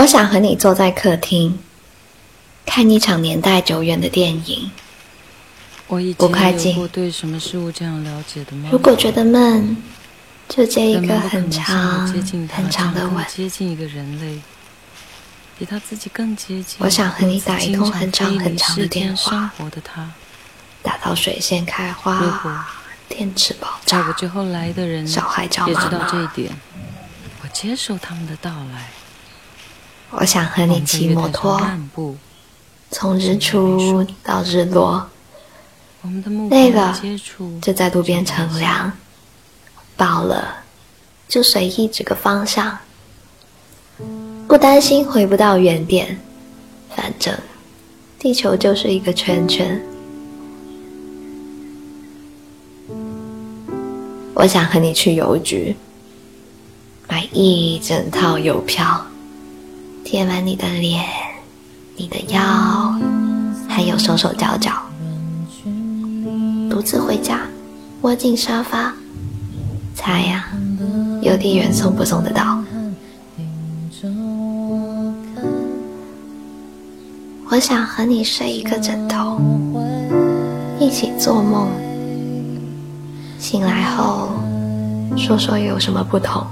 我想和你坐在客厅，看一场年代久远的电影。我以不快前有进过对什么事物这样了解的吗？如果觉得闷，就接一人个很长很长的吻。接近一个人类，比他自己更接近。我想和你打一通很长很长的电话打到水仙开花果，电池爆炸在我，之后来的人小孩找也知道妈妈这一点，我接受他们的到来。我想和你骑摩托，从日出到日落，累了就在路边乘凉，饱了就随意指个方向，不担心回不到原点，反正地球就是一个圈圈。我想和你去邮局，买一整套邮票，贴满你的脸、你的腰，还有手手脚脚。独自回家，窝进沙发，猜呀、邮递员送不送得到？我想和你睡一个枕头，一起做梦，醒来后说说有什么不同。